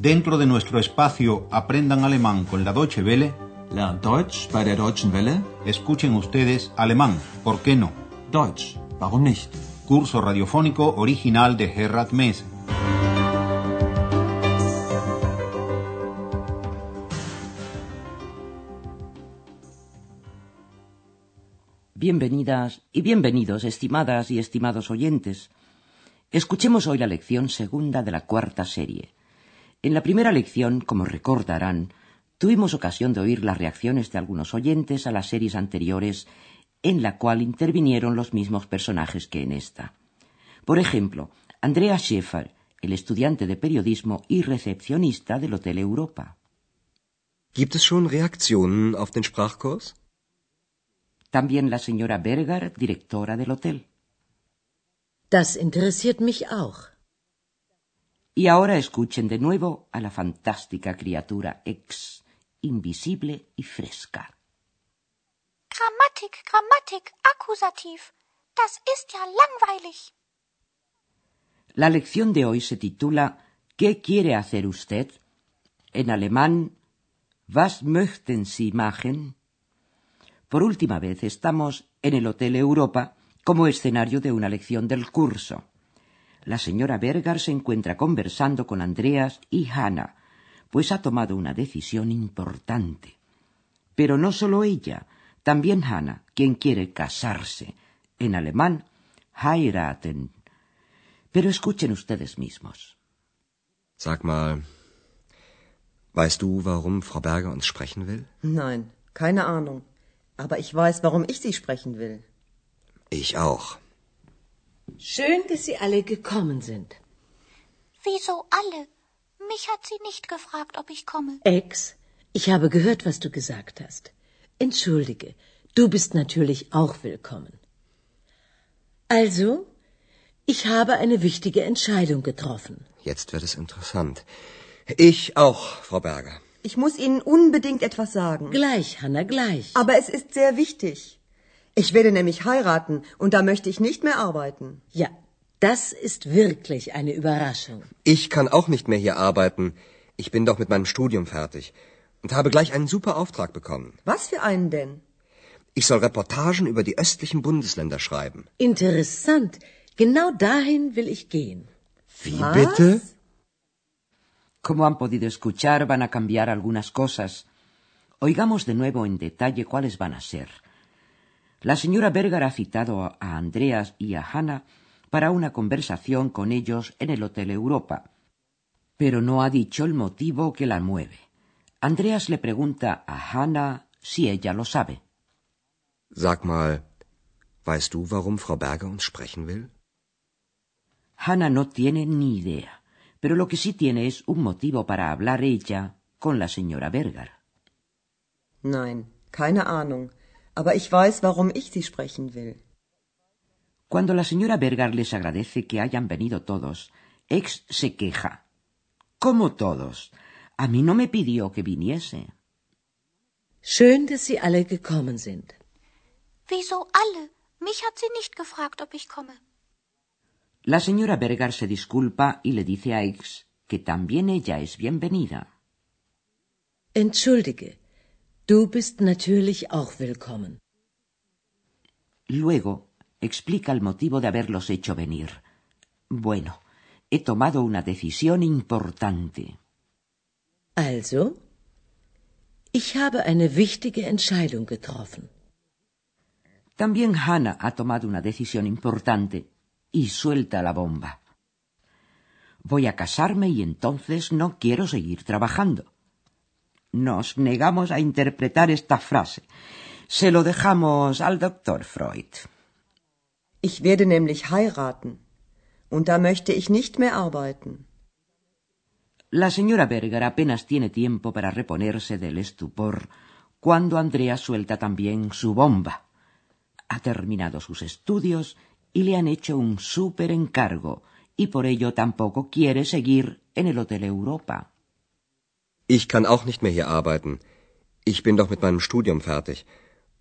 Dentro de nuestro espacio Aprendan Alemán con la Deutsche Welle, Lernt Deutsch bei der Deutschen Welle? escuchen ustedes alemán, ¿por qué no? Deutsch, warum nicht? Curso radiofónico original de Gerhard Mese. Bienvenidas y bienvenidos, estimadas y estimados oyentes. Escuchemos hoy la lección segunda de la cuarta serie. En la primera lección, como recordarán, tuvimos ocasión de oír las reacciones de algunos oyentes a las series anteriores en la cual intervinieron los mismos personajes que en esta. Por ejemplo, Andrea Schäfer, el estudiante de periodismo y recepcionista del Hotel Europa. Gibt es schon Reaktionen auf den Sprachkurs? También la señora Berger, directora del hotel. Das interessiert mich auch. Y ahora escuchen de nuevo a la fantástica criatura ex, invisible y fresca. Grammatik, Grammatik, Akkusativ. Das ist ja langweilig. La lección de hoy se titula ¿Qué quiere hacer usted? En alemán, Was möchten Sie machen? Por última vez estamos en el Hotel Europa como escenario de una lección del curso. La señora Berger se encuentra conversando con Andreas y Hannah, pues ha tomado una decisión importante. Pero no solo ella, también Hannah, quien quiere casarse. En alemán, heiraten. Pero escuchen ustedes mismos. Sag mal, weißt du, warum Frau Berger uns sprechen will? Nein, keine Ahnung. Aber ich weiß, warum ich Sie sprechen will. Ich auch. Schön, dass Sie alle gekommen sind. Wieso alle? Mich hat sie nicht gefragt, ob ich komme. Ex, ich habe gehört, was du gesagt hast. Entschuldige, du bist natürlich auch willkommen. Also, ich habe eine wichtige Entscheidung getroffen. Jetzt wird es interessant. Ich auch, Frau Berger. Ich muss Ihnen unbedingt etwas sagen. Gleich, Hanna, gleich. Aber es ist sehr wichtig. Ich werde nämlich heiraten und da möchte ich nicht mehr arbeiten. Ja, das ist wirklich eine Überraschung. Ich kann auch nicht mehr hier arbeiten. Ich bin doch mit meinem Studium fertig und habe gleich einen super Auftrag bekommen. Was für einen denn? Ich soll Reportagen über die östlichen Bundesländer schreiben. Interessant. Genau dahin will ich gehen. Wie Was? bitte? Como han podido escuchar, van a cambiar algunas cosas. Oigamos de nuevo en detalle cuáles van a ser. La señora Berger ha citado a Andreas y a Hannah para una conversación con ellos en el Hotel Europa, pero no ha dicho el motivo que la mueve. Andreas le pregunta a Hannah si ella lo sabe. Sag mal, weißt du, warum Frau Berger uns sprechen will? Hannah no tiene ni idea, pero lo que sí tiene es un motivo para hablar ella con la señora Berger. Nein, keine Ahnung. Aber ich weiß, warum ich Sie sprechen will. Cuando la señora Berger les agradece que hayan venido todos, Ex se queja. ¿Cómo todos? A mí no me pidió que viniese. Schön, dass Sie alle gekommen sind. Wieso alle? Mich hat sie nicht gefragt, ob ich komme. La señora Berger se disculpa y le dice a Ex que también ella es bienvenida. Entschuldige, du bist natürlich auch willkommen. Luego explica el motivo de haberlos hecho venir. Bueno, he tomado una decisión importante. Also, ich habe eine wichtige Entscheidung getroffen. También Hannah ha tomado una decisión importante y suelta la bomba. Voy a casarme y entonces no quiero seguir trabajando. Nos negamos a interpretar esta frase. Se lo dejamos al doctor Freud. Ich werde nämlich heiraten. Und da möchte ich nicht mehr arbeiten. La señora Berger apenas tiene tiempo para reponerse del estupor cuando Andrea suelta también su bomba. Ha terminado sus estudios y le han hecho un súper encargo y por ello tampoco quiere seguir en el Hotel Europa. Ich kann auch nicht mehr hier arbeiten. Ich bin doch mit meinem Studium fertig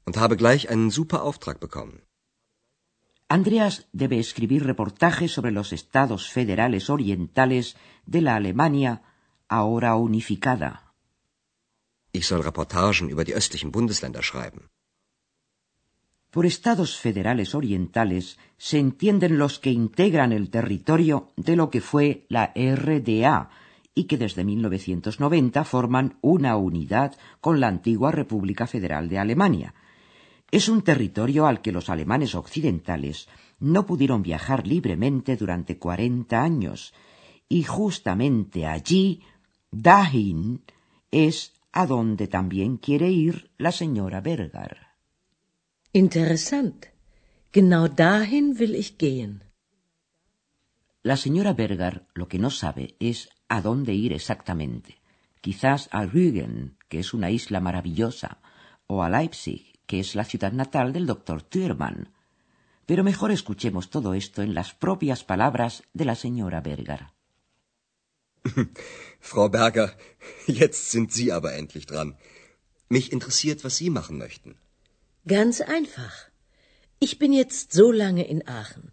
und habe gleich einen super Auftrag bekommen. Andreas debe escribir reportajes sobre los estados federales orientales de la Alemania ahora unificada. Ich soll Reportagen über die östlichen Bundesländer schreiben. Por estados federales orientales se entienden los que integran el territorio de lo que fue la RDA y que desde 1990 forman una unidad con la antigua República Federal de Alemania. Es un territorio al que los alemanes occidentales no pudieron viajar libremente durante cuarenta años, y justamente allí, dahin, es a donde también quiere ir la señora Berger. Interessant. Genau dahin will ich gehen. La señora Berger lo que no sabe es a dónde ir exactamente. Quizás a Rügen, que es una isla maravillosa, o a Leipzig, que es la ciudad natal del doctor Thürmann. Pero mejor escuchemos todo esto en las propias palabras de la señora Berger. Frau Berger, jetzt sind Sie aber endlich dran. Mich interessiert, was Sie machen möchten. Ganz einfach. Ich bin jetzt so lange in Aachen.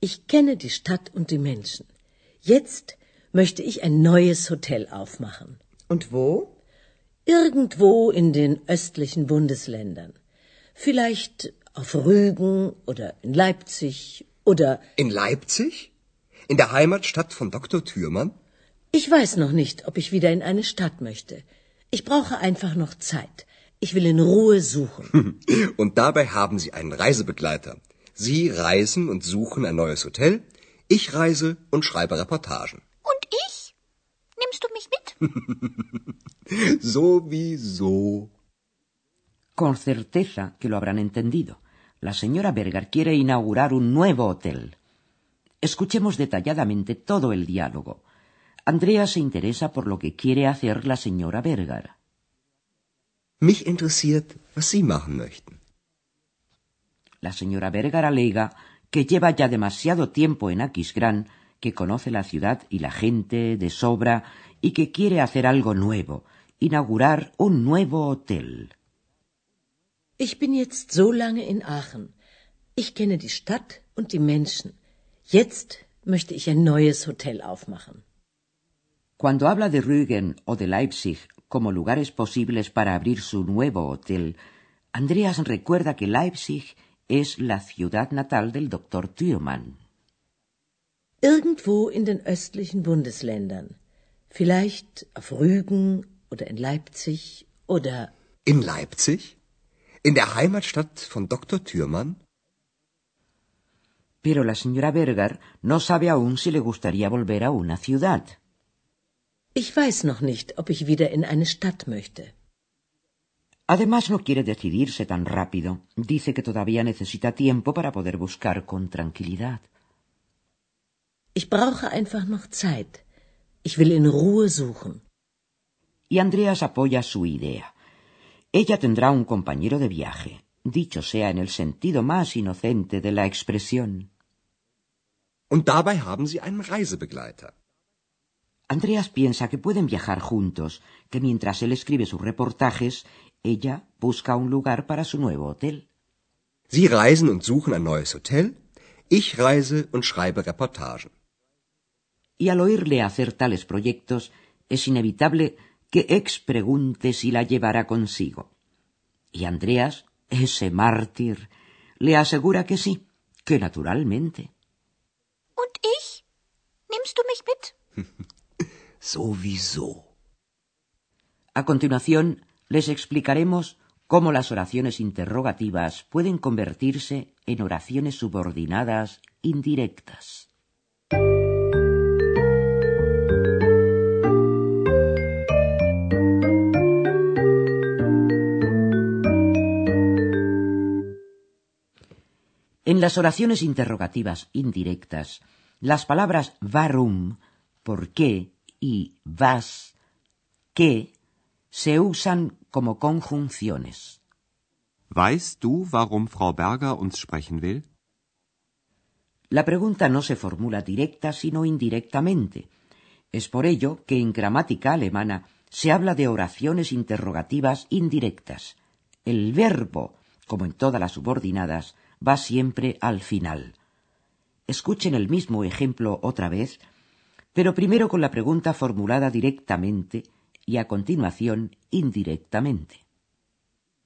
Ich kenne die Stadt und die Menschen. Jetzt möchte ich ein neues Hotel aufmachen. Und wo? Irgendwo in den östlichen Bundesländern. Vielleicht auf Rügen oder in Leipzig oder. In Leipzig? In der Heimatstadt von Dr. Thürmann? Ich weiß noch nicht, ob ich wieder in eine Stadt möchte. Ich brauche einfach noch Zeit. Ich will in Ruhe suchen. Und dabei haben Sie einen Reisebegleiter. Sie reisen und suchen ein neues Hotel. Ich reise und schreibe Reportagen. Und ich? Nimmst du mich mit? Sowieso. Con certeza que lo habrán entendido. La señora Berger quiere inaugurar un nuevo hotel. Escuchemos detalladamente todo el diálogo. Andrea se interesa por lo que quiere hacer la señora Berger. Mich interessiert, was Sie machen möchten. La señora Berger alega que lleva ya demasiado tiempo en Aquisgrán, que conoce la ciudad y la gente de sobra y que quiere hacer algo nuevo, inaugurar un nuevo hotel. Ich bin jetzt so lange in Aachen. Ich kenne die Stadt und die Menschen. Jetzt möchte ich ein neues Hotel aufmachen. Cuando habla de Rügen o de Leipzig como lugares posibles para abrir su nuevo hotel, Andreas recuerda que Leipzig es la ciudad natal del Dr. Thürmann. Irgendwo in den östlichen Bundesländern. Vielleicht auf Rügen oder in Leipzig oder. In Leipzig? In der Heimatstadt von Dr. Thürmann? Pero la señora Berger no sabe aún si le gustaría volver a una ciudad. Ich weiß noch nicht, ob ich wieder in eine Stadt möchte. Además no quiere decidirse tan rápido. Dice que todavía necesita tiempo para poder buscar con tranquilidad. Ich brauche einfach noch Zeit. Ich will in Ruhe suchen. Y Andreas apoya su idea. Ella tendrá un compañero de viaje, dicho sea en el sentido más inocente de la expresión. Und dabei haben Sie einen Reisebegleiter. Andreas piensa que pueden viajar juntos, que mientras él escribe sus reportajes, ella busca un lugar para su nuevo hotel. Sie reisen und suchen ein neues Hotel. Ich reise und schreibe Reportagen. Y al oírle hacer tales proyectos, es inevitable que Ex pregunte si la llevará consigo. Y Andreas, ese mártir, le asegura que sí, que naturalmente. Und ich? Nimmst du mich mit? Sowieso. A continuación, les explicaremos cómo las oraciones interrogativas pueden convertirse en oraciones subordinadas indirectas. En las oraciones interrogativas indirectas, las palabras warum, por qué, y was, qué, se usan como conjunciones. Weißt du, warum Frau Berger uns sprechen will? La pregunta no se formula directa sino indirectamente. Es por ello que en gramática alemana se habla de oraciones interrogativas indirectas. El verbo, como en todas las subordinadas, va siempre al final. Escuchen el mismo ejemplo otra vez pero primero con la pregunta formulada directamente y a continuación indirectamente.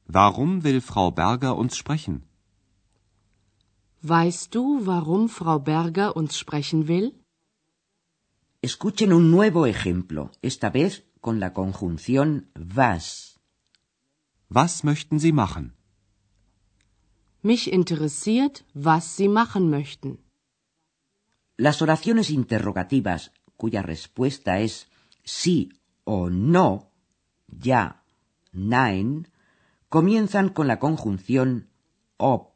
Warum will Frau Berger uns sprechen? Weißt du, warum Frau Berger uns sprechen will? Escuchen un nuevo ejemplo, esta vez con la conjunción was. Was möchten Sie machen? Mich interessiert, was Sie machen möchten. Las oraciones interrogativas cuya respuesta es sí o no, ya, nein, comienzan con la conjunción ob,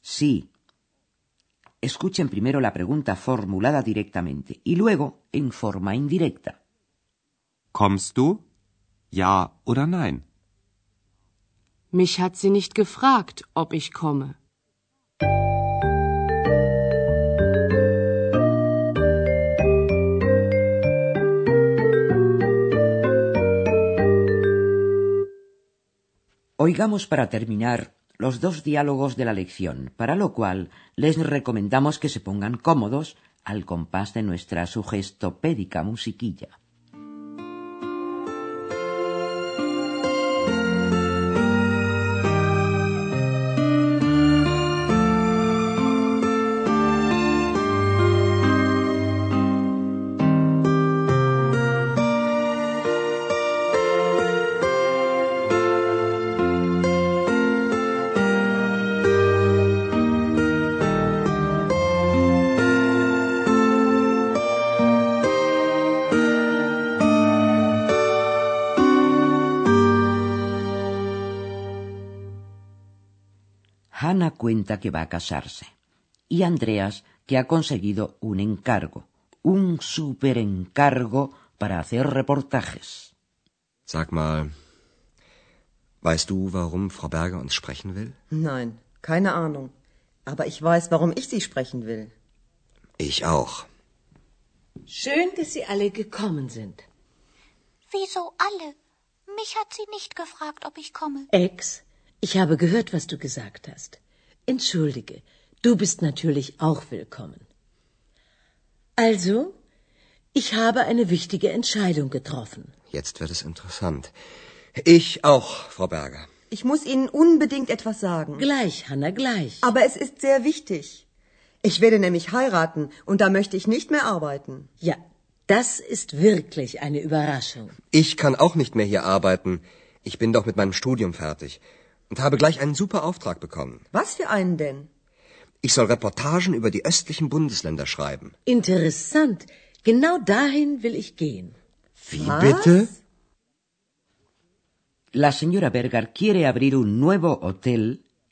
sí. Escuchen primero la pregunta formulada directamente y luego en forma indirecta. Kommst du? Ja oder nein? Mich hat sie nicht gefragt, ob ich komme. Oigamos para terminar los dos diálogos de la lección, para lo cual les recomendamos que se pongan cómodos al compás de nuestra sugestopédica musiquilla. Hannah cuenta que va a casarse y Andreas que ha conseguido un encargo, un super encargo para hacer reportajes. Sag mal, weißt du, warum Frau Berger uns sprechen will? Nein, keine Ahnung. Aber ich weiß, warum ich Sie sprechen will. Ich auch. Schön, dass Sie alle gekommen sind. Wieso alle? Mich hat sie nicht gefragt, ob ich komme. Ex, ich habe gehört, was du gesagt hast. Entschuldige, du bist natürlich auch willkommen. Also, ich habe eine wichtige Entscheidung getroffen. Jetzt wird es interessant. Ich auch, Frau Berger. Ich muss Ihnen unbedingt etwas sagen. Gleich, Hanna, gleich. Aber es ist sehr wichtig. Ich werde nämlich heiraten und da möchte ich nicht mehr arbeiten. Ja, das ist wirklich eine Überraschung. Ich kann auch nicht mehr hier arbeiten. Ich bin doch mit meinem Studium fertig und habe gleich einen super Auftrag bekommen. Was für einen denn? Ich soll Reportagen über die östlichen Bundesländer schreiben. Interessant. Genau dahin will ich gehen. Wie bitte? La señora Berger quiere abrir un nuevo hotel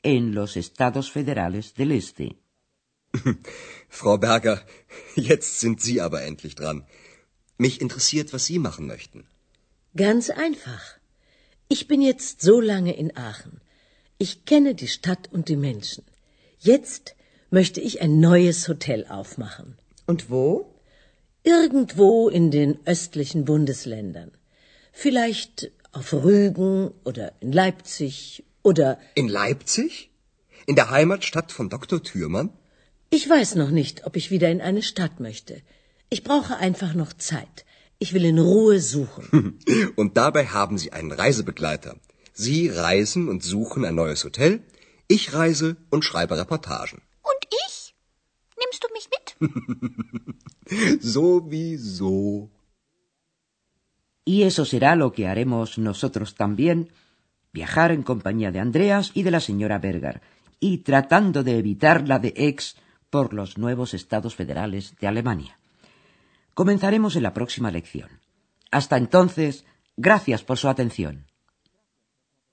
en los Estados Federales del Este. Frau Berger, jetzt sind Sie aber endlich dran. Mich interessiert, was Sie machen möchten. Ganz einfach. Ich bin jetzt so lange in Aachen. Ich kenne die Stadt und die Menschen. Jetzt möchte ich ein neues Hotel aufmachen. Und wo? Irgendwo in den östlichen Bundesländern. Vielleicht auf Rügen oder in Leipzig oder In Leipzig? In der Heimatstadt von Dr. Thürmann? ich weiß noch nicht, ob ich wieder in eine Stadt möchte. Ich brauche einfach noch Zeit. Ich will in Ruhe suchen. Und dabei haben Sie einen Reisebegleiter. Sie reisen und suchen ein neues Hotel. Ich reise und schreibe Reportagen. Und ich? Nimmst du mich mit? Sowieso. Y eso será lo que haremos nosotros también, viajar en compañía de Andreas y de la señora Berger, y tratando de evitar la de ex por los nuevos estados federales de Alemania. Comenzaremos en la próxima lección. Hasta entonces, gracias por su atención.